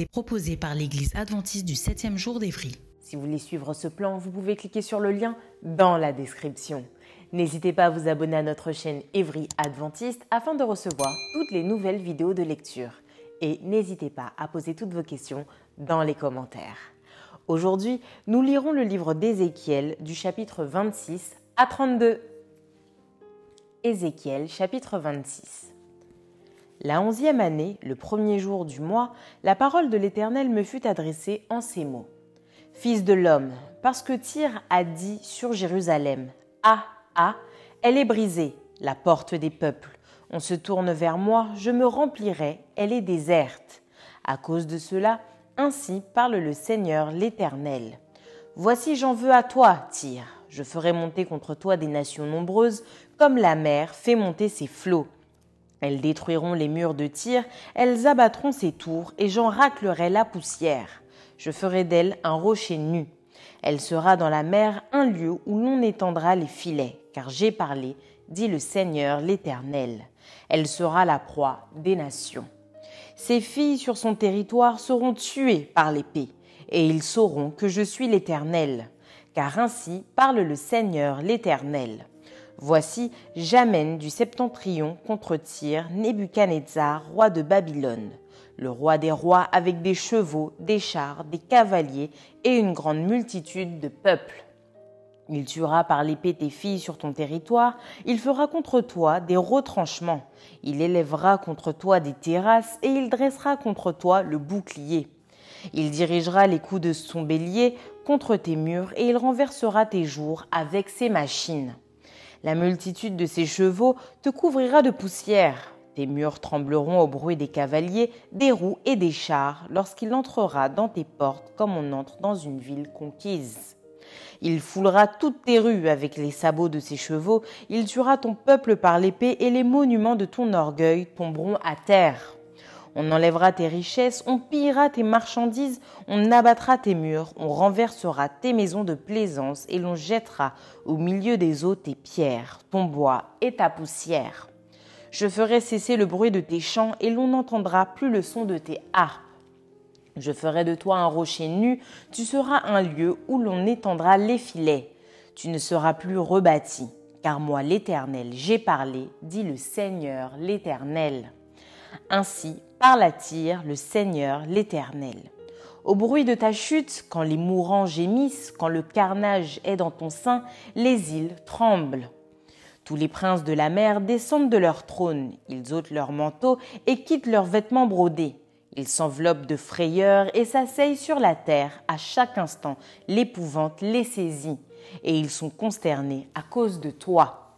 Est proposée par l'Église adventiste du 7e jour d'Évry. Si vous voulez suivre ce plan, vous pouvez cliquer sur le lien dans la description. N'hésitez pas à vous abonner à notre chaîne Évry Adventiste afin de recevoir toutes les nouvelles vidéos de lecture. Et n'hésitez pas à poser toutes vos questions dans les commentaires. Aujourd'hui, nous lirons le livre d'Ézéchiel du chapitre 26 à 32. Ézéchiel chapitre 26. La onzième année, le premier jour du mois, la parole de l'Éternel me fut adressée en ces mots. Fils de l'homme, parce que Tyr a dit sur Jérusalem, Ah, ah, elle est brisée, la porte des peuples. On se tourne vers moi, je me remplirai, elle est déserte. À cause de cela, ainsi parle le Seigneur l'Éternel. Voici j'en veux à toi, Tyr. Je ferai monter contre toi des nations nombreuses, comme la mer fait monter ses flots. Elles détruiront les murs de Tyr, elles abattront ses tours, et j'en raclerai la poussière. Je ferai d'elle un rocher nu. Elle sera dans la mer un lieu où l'on étendra les filets, car j'ai parlé, dit le Seigneur l'Éternel. Elle sera la proie des nations. Ses filles sur son territoire seront tuées par l'épée, et ils sauront que je suis l'Éternel, car ainsi parle le Seigneur l'Éternel. Voici, j'amène du septentrion contre Tyr Nebuchadnezzar, roi de Babylone, le roi des rois avec des chevaux, des chars, des cavaliers et une grande multitude de peuples. Il tuera par l'épée tes filles sur ton territoire, il fera contre toi des retranchements, il élèvera contre toi des terrasses et il dressera contre toi le bouclier. Il dirigera les coups de son bélier contre tes murs et il renversera tes jours avec ses machines. La multitude de ses chevaux te couvrira de poussière. Tes murs trembleront au bruit des cavaliers, des roues et des chars lorsqu'il entrera dans tes portes comme on entre dans une ville conquise. Il foulera toutes tes rues avec les sabots de ses chevaux, il tuera ton peuple par l'épée et les monuments de ton orgueil tomberont à terre. On enlèvera tes richesses, on pillera tes marchandises, on abattra tes murs, on renversera tes maisons de plaisance et l'on jettera au milieu des eaux tes pierres, ton bois et ta poussière. Je ferai cesser le bruit de tes chants et l'on n'entendra plus le son de tes harpes. Je ferai de toi un rocher nu, tu seras un lieu où l'on étendra les filets. Tu ne seras plus rebâti, car moi l'Éternel j'ai parlé, dit le Seigneur l'Éternel. Ainsi parle à Tyr le Seigneur l'Éternel. Au bruit de ta chute, quand les mourants gémissent, quand le carnage est dans ton sein, les îles tremblent. Tous les princes de la mer descendent de leur trône, ils ôtent leurs manteaux et quittent leurs vêtements brodés. Ils s'enveloppent de frayeur et s'asseyent sur la terre. À chaque instant, l'épouvante les saisit, et ils sont consternés à cause de toi.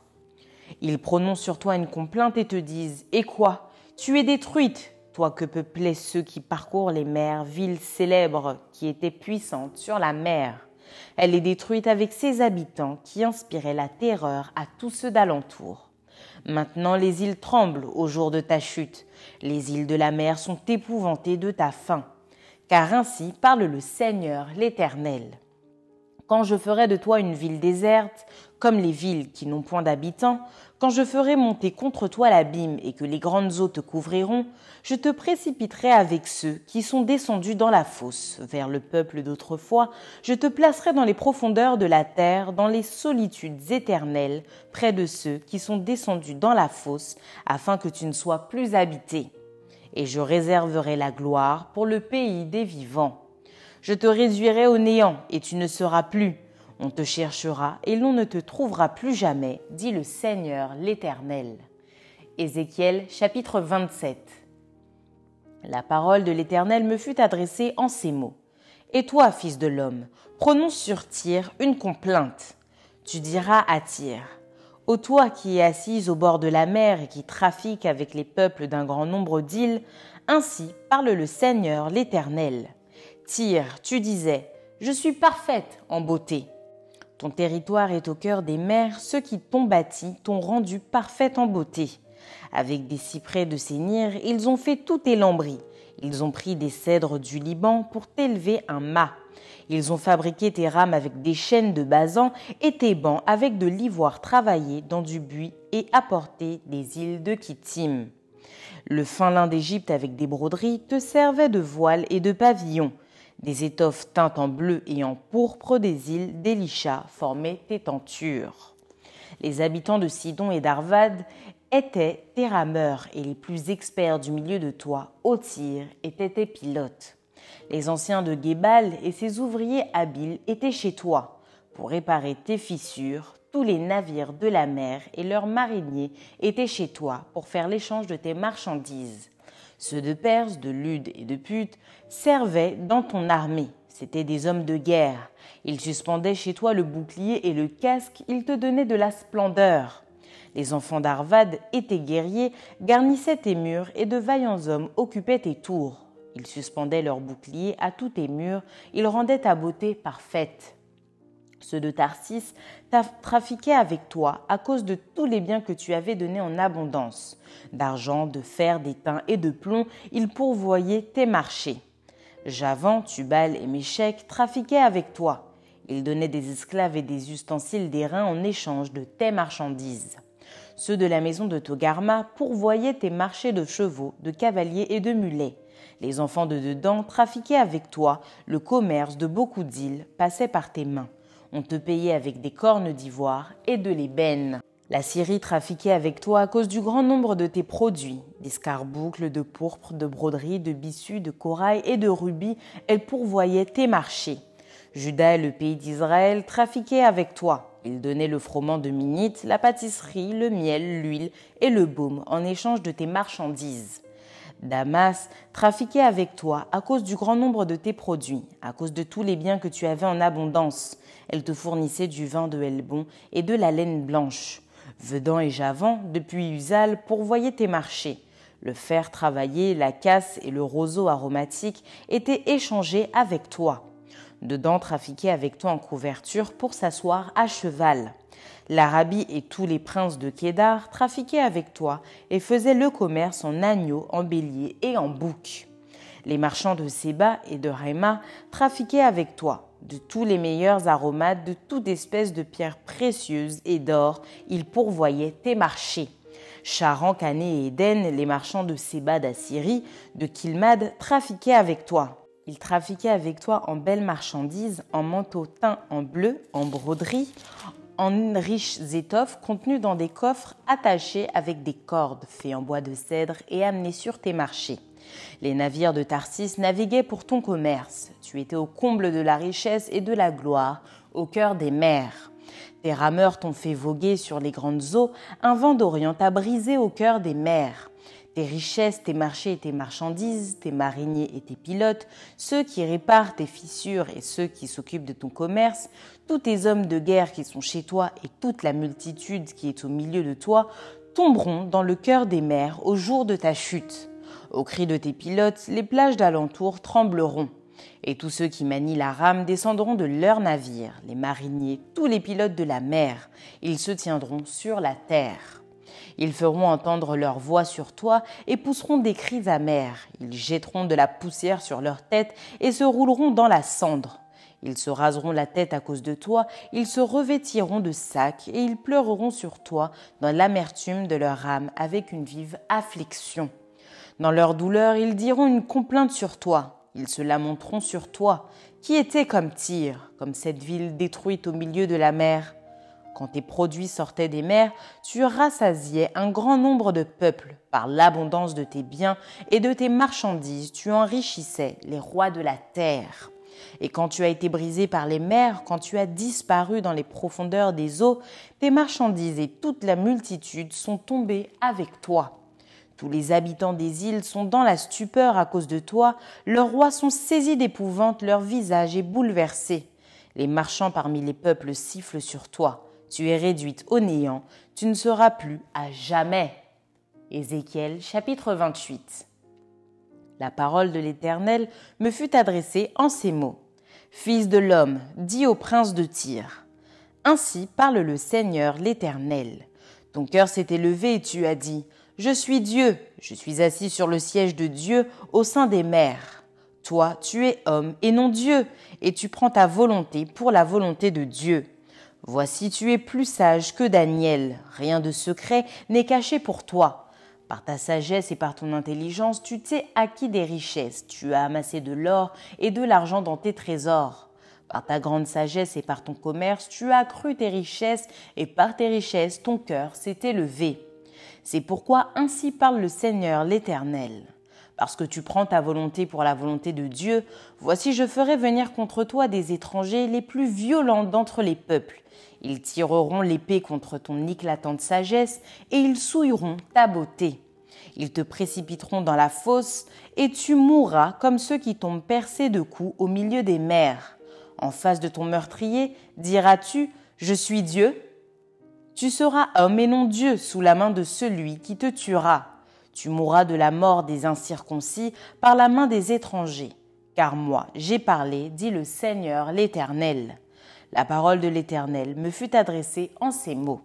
Ils prononcent sur toi une complainte et te disent Et quoi? Tu es détruite, toi que peuplaient ceux qui parcourent les mers, ville célèbre qui était puissante sur la mer. Elle est détruite avec ses habitants qui inspiraient la terreur à tous ceux d'alentour. Maintenant les îles tremblent au jour de ta chute, les îles de la mer sont épouvantées de ta faim. Car ainsi parle le Seigneur l'Éternel. Quand je ferai de toi une ville déserte, comme les villes qui n'ont point d'habitants, quand je ferai monter contre toi l'abîme et que les grandes eaux te couvriront, je te précipiterai avec ceux qui sont descendus dans la fosse, vers le peuple d'autrefois, je te placerai dans les profondeurs de la terre, dans les solitudes éternelles, près de ceux qui sont descendus dans la fosse, afin que tu ne sois plus habité. Et je réserverai la gloire pour le pays des vivants. Je te réduirai au néant, et tu ne seras plus, on te cherchera et l'on ne te trouvera plus jamais, dit le Seigneur l'Éternel. Ézéchiel chapitre 27 La parole de l'Éternel me fut adressée en ces mots. Et toi, fils de l'homme, prononce sur Tyr une complainte. Tu diras à Tyr, Ô toi qui es assise au bord de la mer et qui trafique avec les peuples d'un grand nombre d'îles, ainsi parle le Seigneur l'Éternel. Tyr, tu disais, Je suis parfaite en beauté. Ton territoire est au cœur des mers, ceux qui t'ont bâti t'ont rendu parfaite en beauté. Avec des cyprès de Sénir, ils ont fait tout tes lambris. Ils ont pris des cèdres du Liban pour t'élever un mât. Ils ont fabriqué tes rames avec des chaînes de basan et tes bancs avec de l'ivoire travaillé dans du buis et apporté des îles de Kittim. Le fin lin d'Égypte avec des broderies te servait de voile et de pavillon. Des étoffes teintes en bleu et en pourpre des îles d'Elisha formaient tes tentures. Les habitants de Sidon et d'Arvad étaient tes rameurs et les plus experts du milieu de toi, au tir, étaient tes pilotes. Les anciens de Gébal et ses ouvriers habiles étaient chez toi pour réparer tes fissures. Tous les navires de la mer et leurs mariniers étaient chez toi pour faire l'échange de tes marchandises. Ceux de Perse, de Lude et de Pute servaient dans ton armée. C'étaient des hommes de guerre. Ils suspendaient chez toi le bouclier et le casque, ils te donnaient de la splendeur. Les enfants d'Arvad étaient guerriers, garnissaient tes murs et de vaillants hommes occupaient tes tours. Ils suspendaient leurs boucliers à tous tes murs, ils rendaient ta beauté parfaite. Ceux de Tarsis trafiquaient avec toi à cause de tous les biens que tu avais donnés en abondance. D'argent, de fer, d'étain et de plomb, ils pourvoyaient tes marchés. Javan, Tubal et Méchec trafiquaient avec toi. Ils donnaient des esclaves et des ustensiles d'airain en échange de tes marchandises. Ceux de la maison de Togarma pourvoyaient tes marchés de chevaux, de cavaliers et de mulets. Les enfants de dedans trafiquaient avec toi, le commerce de beaucoup d'îles passait par tes mains. On te payait avec des cornes d'ivoire et de l'ébène. La Syrie trafiquait avec toi à cause du grand nombre de tes produits, d'escarboucles, de pourpre, de broderies, de bissus, de corail et de rubis, elle pourvoyait tes marchés. Judas et le pays d'Israël trafiquaient avec toi. Ils donnaient le froment de minite, la pâtisserie, le miel, l'huile et le baume en échange de tes marchandises. Damas trafiquait avec toi à cause du grand nombre de tes produits, à cause de tous les biens que tu avais en abondance. Elle te fournissait du vin de Helbon et de la laine blanche. Vedan et Javan, depuis Usal, pourvoyaient tes marchés. Le fer travaillé, la casse et le roseau aromatique étaient échangés avec toi. Dedans trafiquait avec toi en couverture pour s'asseoir à cheval. L'Arabie et tous les princes de Kédar trafiquaient avec toi et faisaient le commerce en agneaux, en béliers et en boucs. Les marchands de Séba et de Réma trafiquaient avec toi. De tous les meilleurs aromates, de toute espèce de pierres précieuses et d'or, ils pourvoyaient tes marchés. Charan, Cané et Éden, les marchands de Séba d'Assyrie, de Kilmad, trafiquaient avec toi. Ils trafiquaient avec toi en belles marchandises, en manteaux teints en bleu, en broderie, en riches étoffes contenues dans des coffres attachés avec des cordes faits en bois de cèdre et amenés sur tes marchés. Les navires de Tarsis naviguaient pour ton commerce. Tu étais au comble de la richesse et de la gloire, au cœur des mers. Tes rameurs t'ont fait voguer sur les grandes eaux, un vent d'Orient t'a brisé au cœur des mers tes richesses, tes marchés et tes marchandises, tes mariniers et tes pilotes, ceux qui réparent tes fissures et ceux qui s'occupent de ton commerce, tous tes hommes de guerre qui sont chez toi et toute la multitude qui est au milieu de toi, tomberont dans le cœur des mers au jour de ta chute. Au cri de tes pilotes, les plages d'alentour trembleront. Et tous ceux qui manient la rame descendront de leurs navires, les mariniers, tous les pilotes de la mer, ils se tiendront sur la terre. Ils feront entendre leur voix sur toi et pousseront des cris amers. Ils jetteront de la poussière sur leur tête et se rouleront dans la cendre. Ils se raseront la tête à cause de toi, ils se revêtiront de sacs et ils pleureront sur toi dans l'amertume de leur âme avec une vive affliction. Dans leur douleur, ils diront une complainte sur toi, ils se lamenteront sur toi, qui était comme Tyr, comme cette ville détruite au milieu de la mer. Quand tes produits sortaient des mers, tu rassasiais un grand nombre de peuples. Par l'abondance de tes biens et de tes marchandises, tu enrichissais les rois de la terre. Et quand tu as été brisé par les mers, quand tu as disparu dans les profondeurs des eaux, tes marchandises et toute la multitude sont tombées avec toi. Tous les habitants des îles sont dans la stupeur à cause de toi, leurs rois sont saisis d'épouvante, leur visage est bouleversé. Les marchands parmi les peuples sifflent sur toi. Tu es réduite au néant, tu ne seras plus à jamais. Ézéchiel chapitre 28. La parole de l'Éternel me fut adressée en ces mots. Fils de l'homme, dis au prince de Tyr. Ainsi parle le Seigneur l'Éternel. Ton cœur s'est élevé et tu as dit, je suis Dieu, je suis assis sur le siège de Dieu au sein des mers. Toi, tu es homme et non Dieu, et tu prends ta volonté pour la volonté de Dieu. Voici, tu es plus sage que Daniel, rien de secret n'est caché pour toi. Par ta sagesse et par ton intelligence, tu t'es acquis des richesses, tu as amassé de l'or et de l'argent dans tes trésors. Par ta grande sagesse et par ton commerce, tu as accru tes richesses, et par tes richesses, ton cœur s'est élevé. C'est pourquoi ainsi parle le Seigneur l'Éternel. Parce que tu prends ta volonté pour la volonté de Dieu, voici je ferai venir contre toi des étrangers les plus violents d'entre les peuples. Ils tireront l'épée contre ton éclatante sagesse, et ils souilleront ta beauté. Ils te précipiteront dans la fosse, et tu mourras comme ceux qui tombent percés de coups au milieu des mers. En face de ton meurtrier, diras-tu, Je suis Dieu, tu seras homme et non Dieu sous la main de celui qui te tuera. Tu mourras de la mort des incirconcis par la main des étrangers. Car moi, j'ai parlé, dit le Seigneur l'Éternel. La parole de l'Éternel me fut adressée en ces mots.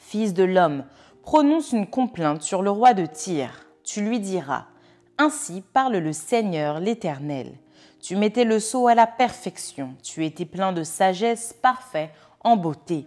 Fils de l'homme, prononce une complainte sur le roi de Tyr. Tu lui diras, Ainsi parle le Seigneur l'Éternel. Tu mettais le sceau à la perfection, tu étais plein de sagesse, parfait en beauté.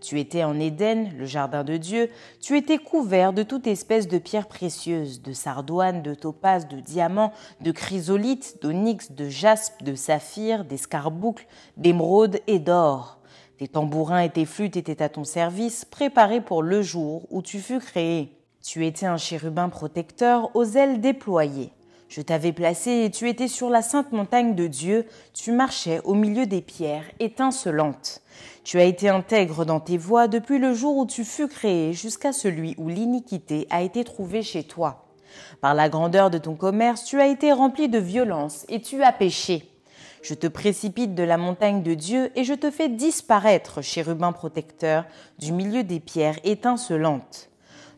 Tu étais en Éden, le jardin de Dieu, tu étais couvert de toute espèce de pierres précieuses, de sardoines, de topazes, de diamants, de chrysolites, d'onyx, de jaspe, de saphir, d'escarboucles, d'émeraudes et d'or. Tes tambourins et tes flûtes étaient à ton service, préparés pour le jour où tu fus créé. Tu étais un chérubin protecteur aux ailes déployées. Je t'avais placé et tu étais sur la sainte montagne de Dieu, tu marchais au milieu des pierres étincelantes. Tu as été intègre dans tes voies depuis le jour où tu fus créé jusqu'à celui où l'iniquité a été trouvée chez toi. Par la grandeur de ton commerce, tu as été rempli de violence et tu as péché. Je te précipite de la montagne de Dieu et je te fais disparaître, chérubin protecteur, du milieu des pierres étincelantes.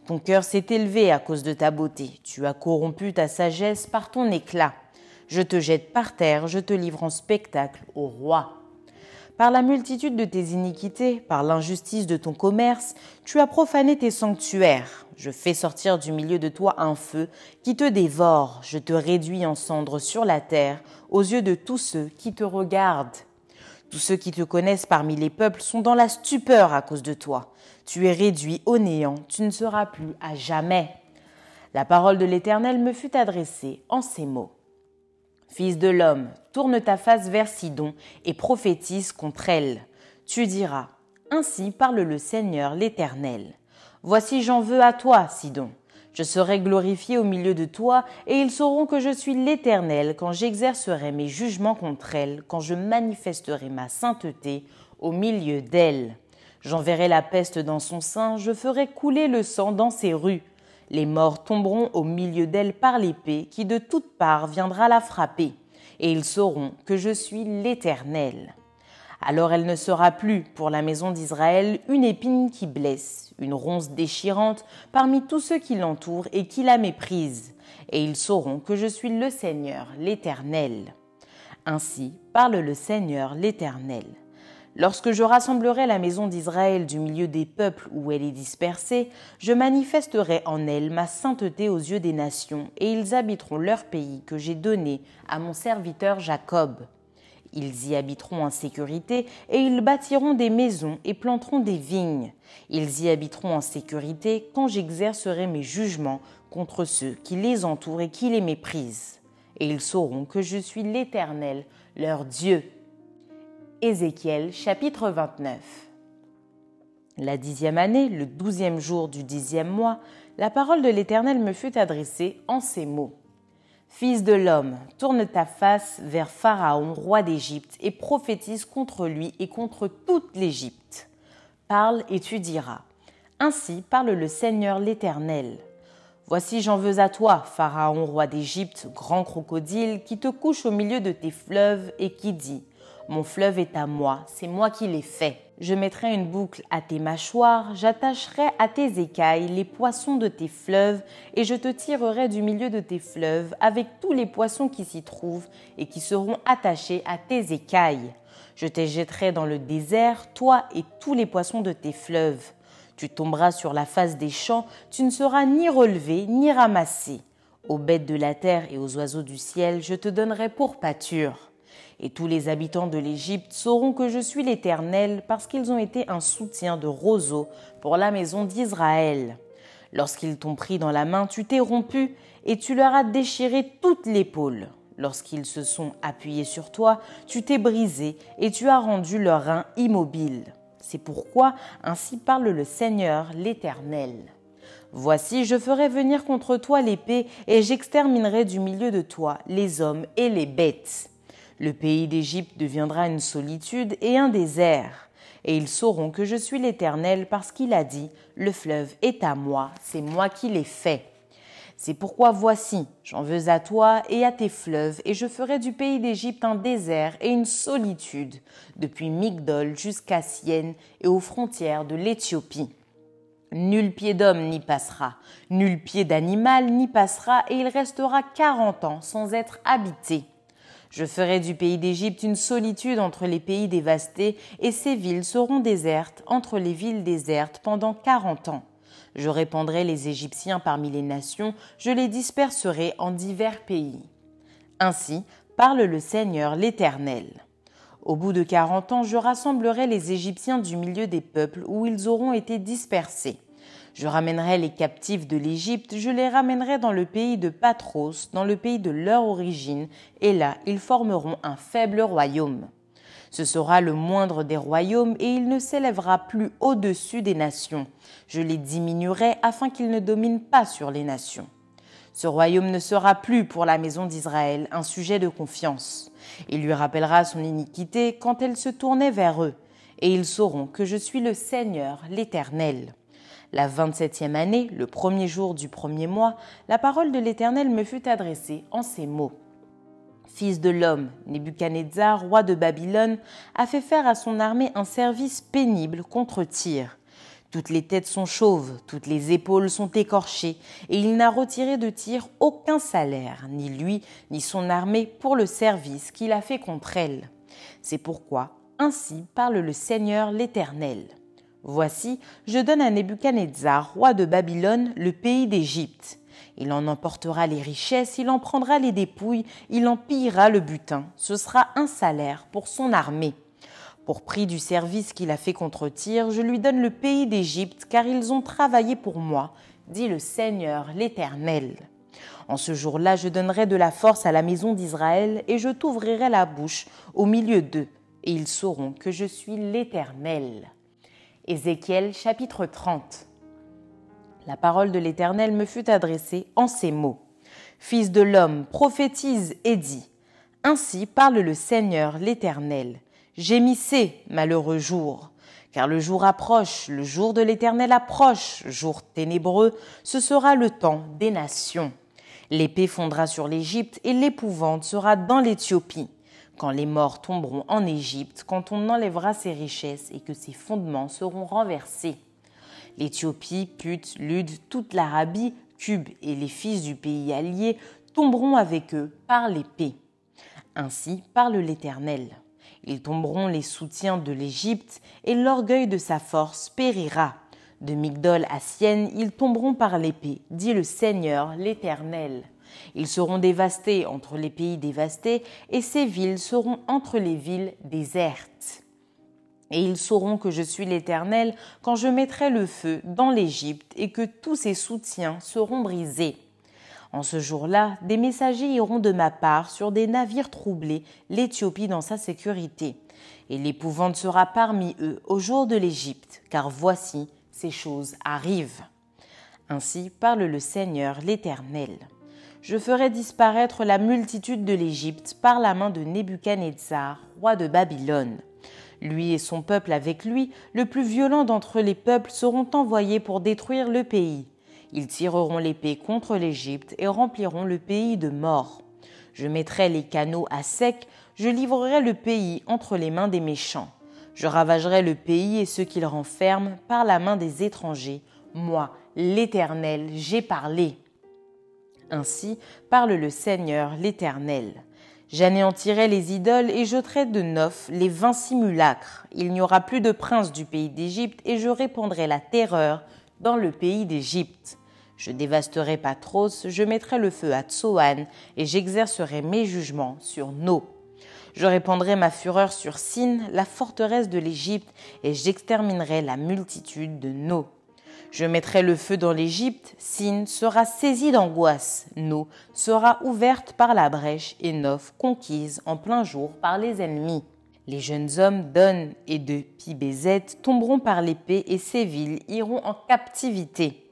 Ton cœur s'est élevé à cause de ta beauté. Tu as corrompu ta sagesse par ton éclat. Je te jette par terre, je te livre en spectacle au roi. Par la multitude de tes iniquités, par l'injustice de ton commerce, tu as profané tes sanctuaires. Je fais sortir du milieu de toi un feu qui te dévore. Je te réduis en cendres sur la terre aux yeux de tous ceux qui te regardent. Tous ceux qui te connaissent parmi les peuples sont dans la stupeur à cause de toi. Tu es réduit au néant, tu ne seras plus à jamais. La parole de l'Éternel me fut adressée en ces mots. Fils de l'homme, tourne ta face vers Sidon et prophétise contre elle. Tu diras, Ainsi parle le Seigneur l'Éternel. Voici j'en veux à toi, Sidon. Je serai glorifié au milieu de toi, et ils sauront que je suis l'Éternel quand j'exercerai mes jugements contre elle, quand je manifesterai ma sainteté au milieu d'elle. J'enverrai la peste dans son sein, je ferai couler le sang dans ses rues. Les morts tomberont au milieu d'elle par l'épée qui de toutes parts viendra la frapper, et ils sauront que je suis l'Éternel. Alors elle ne sera plus pour la maison d'Israël une épine qui blesse, une ronce déchirante parmi tous ceux qui l'entourent et qui la méprisent, et ils sauront que je suis le Seigneur, l'Éternel. Ainsi parle le Seigneur, l'Éternel. Lorsque je rassemblerai la maison d'Israël du milieu des peuples où elle est dispersée, je manifesterai en elle ma sainteté aux yeux des nations, et ils habiteront leur pays que j'ai donné à mon serviteur Jacob. Ils y habiteront en sécurité, et ils bâtiront des maisons et planteront des vignes. Ils y habiteront en sécurité quand j'exercerai mes jugements contre ceux qui les entourent et qui les méprisent. Et ils sauront que je suis l'Éternel, leur Dieu, Ézéchiel chapitre 29 La dixième année, le douzième jour du dixième mois, la parole de l'Éternel me fut adressée en ces mots. Fils de l'homme, tourne ta face vers Pharaon, roi d'Égypte, et prophétise contre lui et contre toute l'Égypte. Parle et tu diras. Ainsi parle le Seigneur l'Éternel. Voici j'en veux à toi, Pharaon, roi d'Égypte, grand crocodile, qui te couche au milieu de tes fleuves et qui dit Mon fleuve est à moi, c'est moi qui l'ai fait. Je mettrai une boucle à tes mâchoires, j'attacherai à tes écailles les poissons de tes fleuves, et je te tirerai du milieu de tes fleuves avec tous les poissons qui s'y trouvent et qui seront attachés à tes écailles. Je te jetterai dans le désert, toi et tous les poissons de tes fleuves. Tu tomberas sur la face des champs, tu ne seras ni relevé ni ramassé. Aux bêtes de la terre et aux oiseaux du ciel, je te donnerai pour pâture. Et tous les habitants de l'Égypte sauront que je suis l'Éternel parce qu'ils ont été un soutien de roseau pour la maison d'Israël. Lorsqu'ils t'ont pris dans la main, tu t'es rompu et tu leur as déchiré toute l'épaule. Lorsqu'ils se sont appuyés sur toi, tu t'es brisé et tu as rendu leurs reins immobiles. C'est pourquoi ainsi parle le Seigneur l'Éternel. Voici, je ferai venir contre toi l'épée, et j'exterminerai du milieu de toi les hommes et les bêtes. Le pays d'Égypte deviendra une solitude et un désert, et ils sauront que je suis l'Éternel parce qu'il a dit, Le fleuve est à moi, c'est moi qui l'ai fait. C'est pourquoi voici, j'en veux à toi et à tes fleuves, et je ferai du pays d'Égypte un désert et une solitude, depuis Migdol jusqu'à Sienne et aux frontières de l'Éthiopie. Nul pied d'homme n'y passera, nul pied d'animal n'y passera, et il restera quarante ans sans être habité. Je ferai du pays d'Égypte une solitude entre les pays dévastés, et ses villes seront désertes entre les villes désertes pendant quarante ans. Je répandrai les Égyptiens parmi les nations, je les disperserai en divers pays. Ainsi parle le Seigneur l'Éternel. Au bout de quarante ans, je rassemblerai les Égyptiens du milieu des peuples où ils auront été dispersés. Je ramènerai les captifs de l'Égypte, je les ramènerai dans le pays de Patros, dans le pays de leur origine, et là ils formeront un faible royaume. Ce sera le moindre des royaumes et il ne s'élèvera plus au-dessus des nations. Je les diminuerai afin qu'ils ne dominent pas sur les nations. Ce royaume ne sera plus pour la maison d'Israël un sujet de confiance. Il lui rappellera son iniquité quand elle se tournait vers eux, et ils sauront que je suis le Seigneur, l'Éternel. La vingt-septième année, le premier jour du premier mois, la parole de l'Éternel me fut adressée en ces mots. Fils de l'homme, Nebuchadnezzar, roi de Babylone, a fait faire à son armée un service pénible contre Tyr. Toutes les têtes sont chauves, toutes les épaules sont écorchées, et il n'a retiré de Tyr aucun salaire, ni lui, ni son armée, pour le service qu'il a fait contre elle. C'est pourquoi, ainsi parle le Seigneur l'Éternel. Voici, je donne à Nebuchadnezzar, roi de Babylone, le pays d'Égypte. Il en emportera les richesses, il en prendra les dépouilles, il en pillera le butin. Ce sera un salaire pour son armée. Pour prix du service qu'il a fait contre Tyr, je lui donne le pays d'Égypte, car ils ont travaillé pour moi, dit le Seigneur l'Éternel. En ce jour-là, je donnerai de la force à la maison d'Israël, et je t'ouvrirai la bouche au milieu d'eux, et ils sauront que je suis l'Éternel. Ézéchiel chapitre 30. La parole de l'Éternel me fut adressée en ces mots. Fils de l'homme, prophétise et dis. Ainsi parle le Seigneur l'Éternel. Gémissez, malheureux jour, car le jour approche, le jour de l'Éternel approche, jour ténébreux, ce sera le temps des nations. L'épée fondra sur l'Égypte et l'épouvante sera dans l'Éthiopie quand les morts tomberont en Égypte, quand on enlèvera ses richesses et que ses fondements seront renversés. L'Éthiopie, Put, Lud, toute l'Arabie, Cube et les fils du pays allié tomberont avec eux par l'épée. Ainsi parle l'Éternel. Ils tomberont les soutiens de l'Égypte et l'orgueil de sa force périra. De Migdol à Sienne, ils tomberont par l'épée, dit le Seigneur l'Éternel. Ils seront dévastés entre les pays dévastés, et ces villes seront entre les villes désertes. Et ils sauront que je suis l'Éternel quand je mettrai le feu dans l'Égypte et que tous ses soutiens seront brisés. En ce jour-là, des messagers iront de ma part sur des navires troublés, l'Éthiopie dans sa sécurité. Et l'épouvante sera parmi eux au jour de l'Égypte, car voici, ces choses arrivent. Ainsi parle le Seigneur l'Éternel. Je ferai disparaître la multitude de l'Égypte par la main de Nebuchadnezzar, roi de Babylone. Lui et son peuple avec lui, le plus violent d'entre les peuples, seront envoyés pour détruire le pays. Ils tireront l'épée contre l'Égypte et rempliront le pays de morts. Je mettrai les canaux à sec, je livrerai le pays entre les mains des méchants. Je ravagerai le pays et ceux qu'il renferme par la main des étrangers. Moi, l'Éternel, j'ai parlé. Ainsi parle le Seigneur l'Éternel. J'anéantirai les idoles et j'ôterai de neuf les vingt simulacres. Il n'y aura plus de prince du pays d'Égypte et je répandrai la terreur dans le pays d'Égypte. Je dévasterai Patros, je mettrai le feu à Tsoan et j'exercerai mes jugements sur No. Je répandrai ma fureur sur Sin, la forteresse de l'Égypte, et j'exterminerai la multitude de No. Je mettrai le feu dans l'Égypte, Sin sera saisie d'angoisse, No sera ouverte par la brèche et Nof conquise en plein jour par les ennemis. Les jeunes hommes d'On et de Pibézet tomberont par l'épée et ces villes iront en captivité.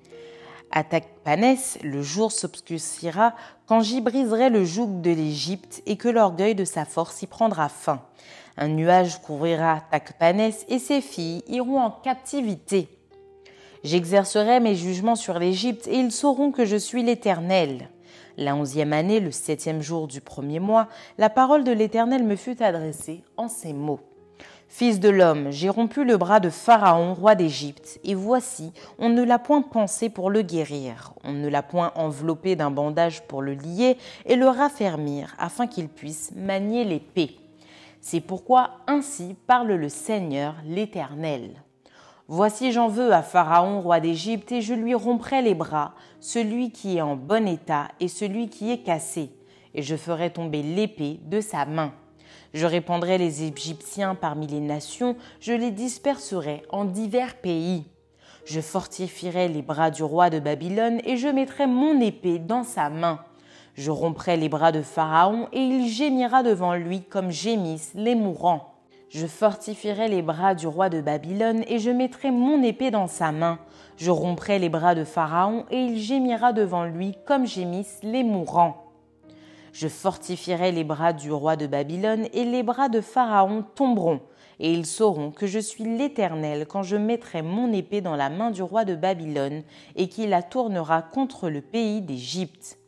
À Takpanès, le jour s'obscurcira quand j'y briserai le joug de l'Égypte et que l'orgueil de sa force y prendra fin. Un nuage couvrira Takpanès et ses filles iront en captivité. J'exercerai mes jugements sur l'Égypte et ils sauront que je suis l'Éternel. La onzième année, le septième jour du premier mois, la parole de l'Éternel me fut adressée en ces mots. Fils de l'homme, j'ai rompu le bras de Pharaon, roi d'Égypte, et voici, on ne l'a point pensé pour le guérir, on ne l'a point enveloppé d'un bandage pour le lier et le raffermir, afin qu'il puisse manier l'épée. C'est pourquoi ainsi parle le Seigneur l'Éternel. Voici j'en veux à Pharaon, roi d'Égypte, et je lui romprai les bras, celui qui est en bon état et celui qui est cassé, et je ferai tomber l'épée de sa main. Je répandrai les Égyptiens parmi les nations, je les disperserai en divers pays. Je fortifierai les bras du roi de Babylone, et je mettrai mon épée dans sa main. Je romprai les bras de Pharaon, et il gémira devant lui comme gémissent les mourants. Je fortifierai les bras du roi de Babylone et je mettrai mon épée dans sa main. Je romprai les bras de Pharaon et il gémira devant lui comme gémissent les mourants. Je fortifierai les bras du roi de Babylone et les bras de Pharaon tomberont. Et ils sauront que je suis l'Éternel quand je mettrai mon épée dans la main du roi de Babylone et qu'il la tournera contre le pays d'Égypte.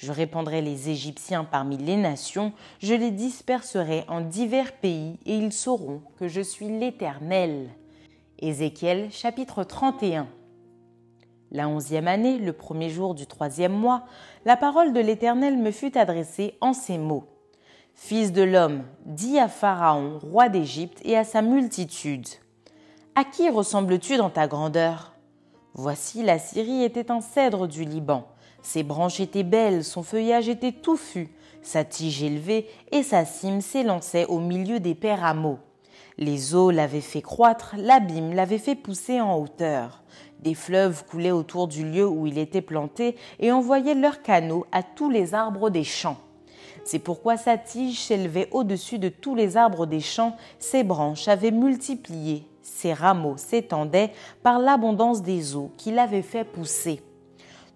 Je répandrai les Égyptiens parmi les nations, je les disperserai en divers pays, et ils sauront que je suis l'Éternel. Ézéchiel chapitre 31 La onzième année, le premier jour du troisième mois, la parole de l'Éternel me fut adressée en ces mots. Fils de l'homme, dis à Pharaon, roi d'Égypte, et à sa multitude. À qui ressembles-tu dans ta grandeur? Voici la Syrie était un cèdre du Liban ses branches étaient belles, son feuillage était touffu, sa tige élevée et sa cime s'élançait au milieu des pères rameaux. Les eaux l'avaient fait croître, l'abîme l'avait fait pousser en hauteur. Des fleuves coulaient autour du lieu où il était planté et envoyaient leurs canaux à tous les arbres des champs. C'est pourquoi sa tige s'élevait au-dessus de tous les arbres des champs, ses branches avaient multiplié, ses rameaux s'étendaient par l'abondance des eaux qui l'avaient fait pousser.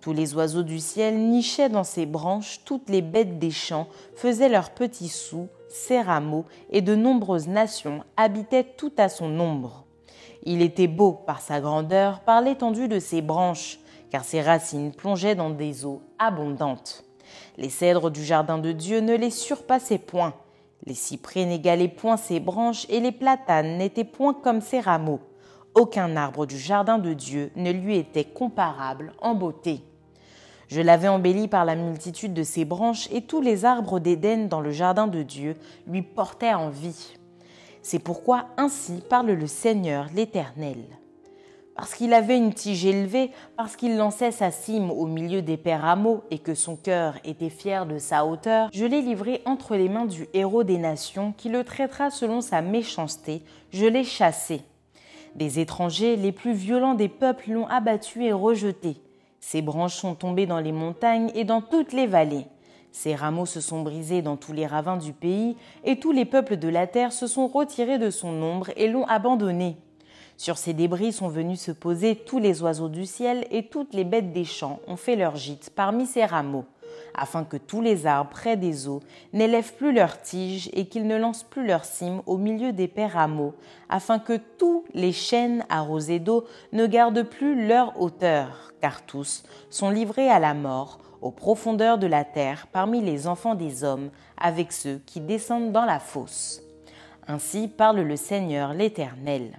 Tous les oiseaux du ciel nichaient dans ses branches, toutes les bêtes des champs faisaient leurs petits sous, ses rameaux, et de nombreuses nations habitaient tout à son ombre. Il était beau par sa grandeur, par l'étendue de ses branches, car ses racines plongeaient dans des eaux abondantes. Les cèdres du jardin de Dieu ne les surpassaient point. Les cyprès n'égalaient point ses branches et les platanes n'étaient point comme ses rameaux. Aucun arbre du jardin de Dieu ne lui était comparable en beauté. Je l'avais embelli par la multitude de ses branches et tous les arbres d'Éden dans le jardin de Dieu lui portaient envie. C'est pourquoi ainsi parle le Seigneur l'Éternel. Parce qu'il avait une tige élevée, parce qu'il lançait sa cime au milieu des pères rameaux et que son cœur était fier de sa hauteur, je l'ai livré entre les mains du héros des nations qui le traitera selon sa méchanceté, je l'ai chassé. Des étrangers, les plus violents des peuples l'ont abattu et rejeté. Ses branches sont tombées dans les montagnes et dans toutes les vallées. Ses rameaux se sont brisés dans tous les ravins du pays, et tous les peuples de la terre se sont retirés de son ombre et l'ont abandonné. Sur ces débris sont venus se poser tous les oiseaux du ciel, et toutes les bêtes des champs ont fait leur gîte parmi ses rameaux. Afin que tous les arbres près des eaux n'élèvent plus leurs tiges et qu'ils ne lancent plus leurs cimes au milieu des pères rameaux, afin que tous les chênes arrosés d'eau ne gardent plus leur hauteur, car tous sont livrés à la mort, aux profondeurs de la terre, parmi les enfants des hommes, avec ceux qui descendent dans la fosse. Ainsi parle le Seigneur l'Éternel.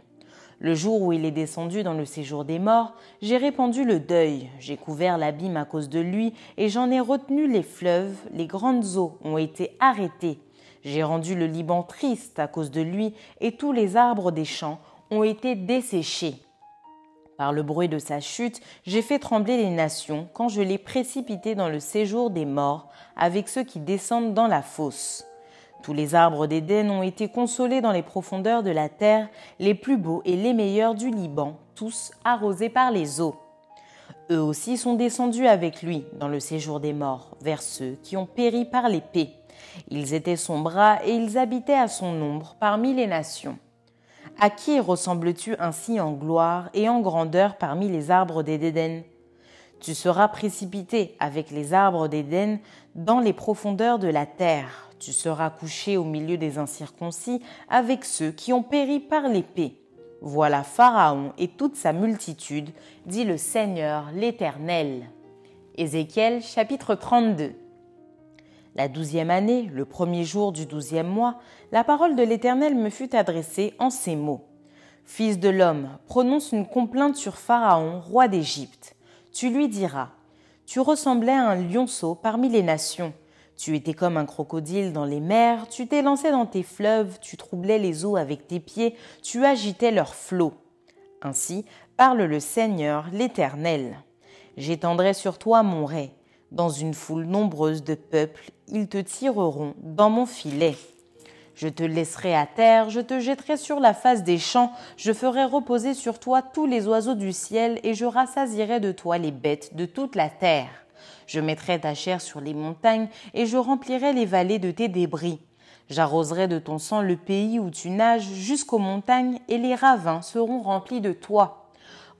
Le jour où il est descendu dans le séjour des morts, j'ai répandu le deuil, j'ai couvert l'abîme à cause de lui, et j'en ai retenu les fleuves, les grandes eaux ont été arrêtées. J'ai rendu le Liban triste à cause de lui, et tous les arbres des champs ont été desséchés. Par le bruit de sa chute, j'ai fait trembler les nations quand je l'ai précipité dans le séjour des morts avec ceux qui descendent dans la fosse. Tous les arbres d'Éden ont été consolés dans les profondeurs de la terre, les plus beaux et les meilleurs du Liban, tous arrosés par les eaux. Eux aussi sont descendus avec lui dans le séjour des morts, vers ceux qui ont péri par l'épée. Ils étaient son bras et ils habitaient à son ombre parmi les nations. À qui ressembles-tu ainsi en gloire et en grandeur parmi les arbres d'Éden Tu seras précipité avec les arbres d'Éden dans les profondeurs de la terre tu seras couché au milieu des incirconcis avec ceux qui ont péri par l'épée. Voilà Pharaon et toute sa multitude, dit le Seigneur l'Éternel. Ézéchiel chapitre 32. La douzième année, le premier jour du douzième mois, la parole de l'Éternel me fut adressée en ces mots. Fils de l'homme, prononce une complainte sur Pharaon, roi d'Égypte. Tu lui diras, Tu ressemblais à un lionceau parmi les nations tu étais comme un crocodile dans les mers, tu lancé dans tes fleuves, tu troublais les eaux avec tes pieds, tu agitais leurs flots. Ainsi parle le Seigneur l'Éternel. J'étendrai sur toi mon ray. Dans une foule nombreuse de peuples, ils te tireront dans mon filet. Je te laisserai à terre, je te jetterai sur la face des champs, je ferai reposer sur toi tous les oiseaux du ciel, et je rassasierai de toi les bêtes de toute la terre. Je mettrai ta chair sur les montagnes et je remplirai les vallées de tes débris. J'arroserai de ton sang le pays où tu nages jusqu'aux montagnes et les ravins seront remplis de toi.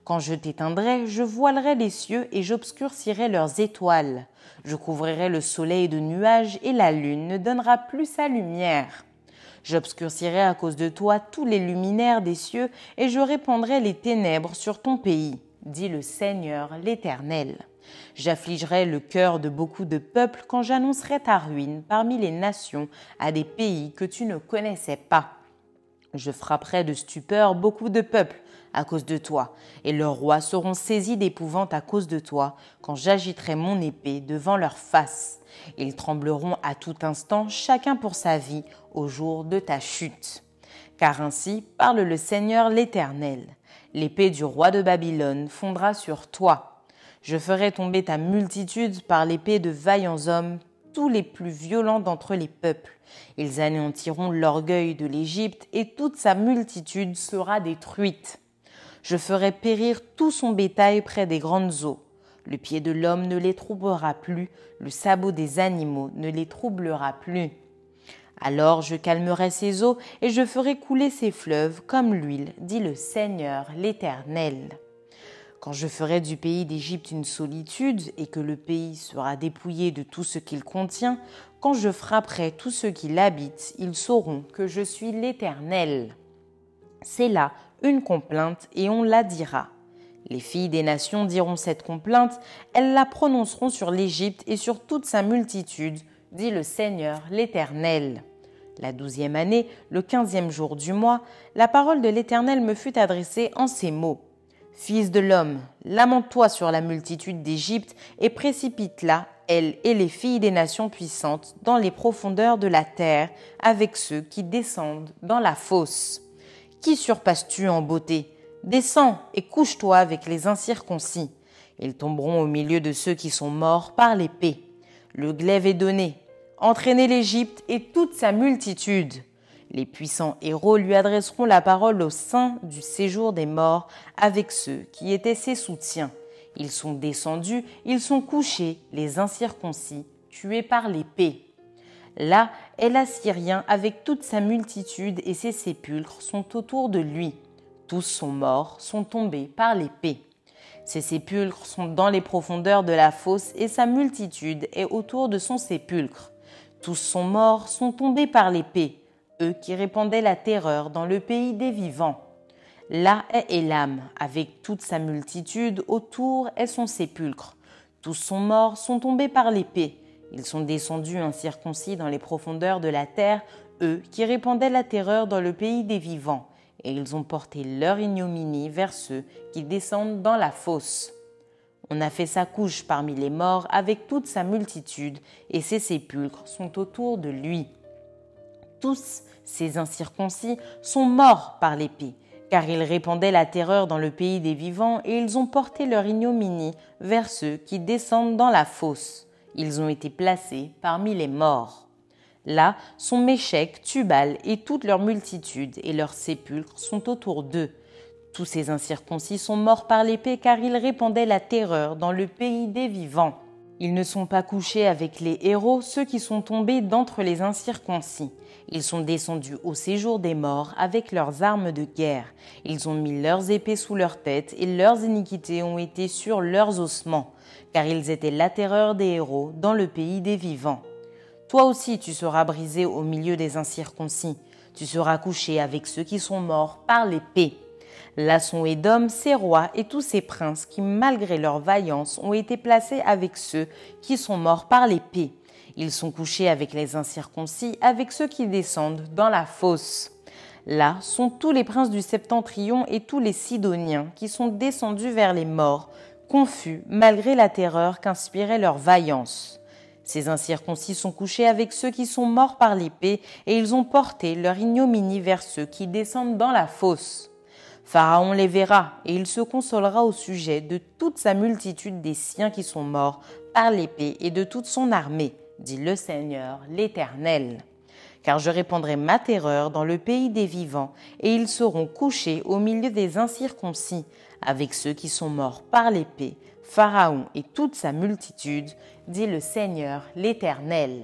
Quand je t'éteindrai, je voilerai les cieux et j'obscurcirai leurs étoiles. Je couvrirai le soleil de nuages et la lune ne donnera plus sa lumière. J'obscurcirai à cause de toi tous les luminaires des cieux et je répandrai les ténèbres sur ton pays, dit le Seigneur l'Éternel. J'affligerai le cœur de beaucoup de peuples quand j'annoncerai ta ruine parmi les nations à des pays que tu ne connaissais pas. Je frapperai de stupeur beaucoup de peuples à cause de toi, et leurs rois seront saisis d'épouvante à cause de toi, quand j'agiterai mon épée devant leur face. Ils trembleront à tout instant, chacun pour sa vie, au jour de ta chute. Car ainsi parle le Seigneur l'Éternel. L'épée du roi de Babylone fondra sur toi je ferai tomber ta multitude par l'épée de vaillants hommes, tous les plus violents d'entre les peuples. Ils anéantiront l'orgueil de l'Égypte et toute sa multitude sera détruite. Je ferai périr tout son bétail près des grandes eaux. Le pied de l'homme ne les troublera plus, le sabot des animaux ne les troublera plus. Alors je calmerai ses eaux et je ferai couler ses fleuves comme l'huile, dit le Seigneur l'Éternel. Quand je ferai du pays d'Égypte une solitude et que le pays sera dépouillé de tout ce qu'il contient, quand je frapperai tous ceux qui l'habitent, ils sauront que je suis l'Éternel. C'est là une complainte et on la dira. Les filles des nations diront cette complainte, elles la prononceront sur l'Égypte et sur toute sa multitude, dit le Seigneur l'Éternel. La douzième année, le quinzième jour du mois, la parole de l'Éternel me fut adressée en ces mots. Fils de l'homme, lamente-toi sur la multitude d'Égypte et précipite-la, elle et les filles des nations puissantes, dans les profondeurs de la terre, avec ceux qui descendent dans la fosse. Qui surpasses-tu en beauté? Descends et couche-toi avec les incirconcis. Ils tomberont au milieu de ceux qui sont morts par l'épée. Le glaive est donné. Entraînez l'Égypte et toute sa multitude. Les puissants héros lui adresseront la parole au sein du séjour des morts avec ceux qui étaient ses soutiens. Ils sont descendus, ils sont couchés, les incirconcis, tués par l'épée. Là est l'Assyrien avec toute sa multitude et ses sépulcres sont autour de lui. Tous sont morts, sont tombés par l'épée. Ses sépulcres sont dans les profondeurs de la fosse et sa multitude est autour de son sépulcre. Tous sont morts, sont tombés par l'épée, eux qui répandaient la terreur dans le pays des vivants. Là est Elam, avec toute sa multitude, autour est son sépulcre. Tous sont morts, sont tombés par l'épée. Ils sont descendus incirconcis dans les profondeurs de la terre, eux qui répandaient la terreur dans le pays des vivants, et ils ont porté leur ignominie vers ceux qui descendent dans la fosse. On a fait sa couche parmi les morts avec toute sa multitude, et ses sépulcres sont autour de lui. Tous ces incirconcis sont morts par l'épée, car ils répandaient la terreur dans le pays des vivants, et ils ont porté leur ignominie vers ceux qui descendent dans la fosse. Ils ont été placés parmi les morts. Là sont Méchec, Tubal et toute leur multitude, et leurs sépulcres sont autour d'eux. Tous ces incirconcis sont morts par l'épée car ils répandaient la terreur dans le pays des vivants. Ils ne sont pas couchés avec les héros, ceux qui sont tombés d'entre les incirconcis. Ils sont descendus au séjour des morts avec leurs armes de guerre. Ils ont mis leurs épées sous leurs têtes et leurs iniquités ont été sur leurs ossements, car ils étaient la terreur des héros dans le pays des vivants. Toi aussi tu seras brisé au milieu des incirconcis. Tu seras couché avec ceux qui sont morts par l'épée. Là sont Édom, ses rois et tous ses princes qui, malgré leur vaillance, ont été placés avec ceux qui sont morts par l'épée. Ils sont couchés avec les incirconcis, avec ceux qui descendent dans la fosse. Là sont tous les princes du septentrion et tous les Sidoniens qui sont descendus vers les morts, confus malgré la terreur qu'inspirait leur vaillance. Ces incirconcis sont couchés avec ceux qui sont morts par l'épée, et ils ont porté leur ignominie vers ceux qui descendent dans la fosse. Pharaon les verra, et il se consolera au sujet de toute sa multitude des siens qui sont morts par l'épée et de toute son armée, dit le Seigneur l'Éternel. Car je répandrai ma terreur dans le pays des vivants, et ils seront couchés au milieu des incirconcis, avec ceux qui sont morts par l'épée, Pharaon et toute sa multitude, dit le Seigneur l'Éternel.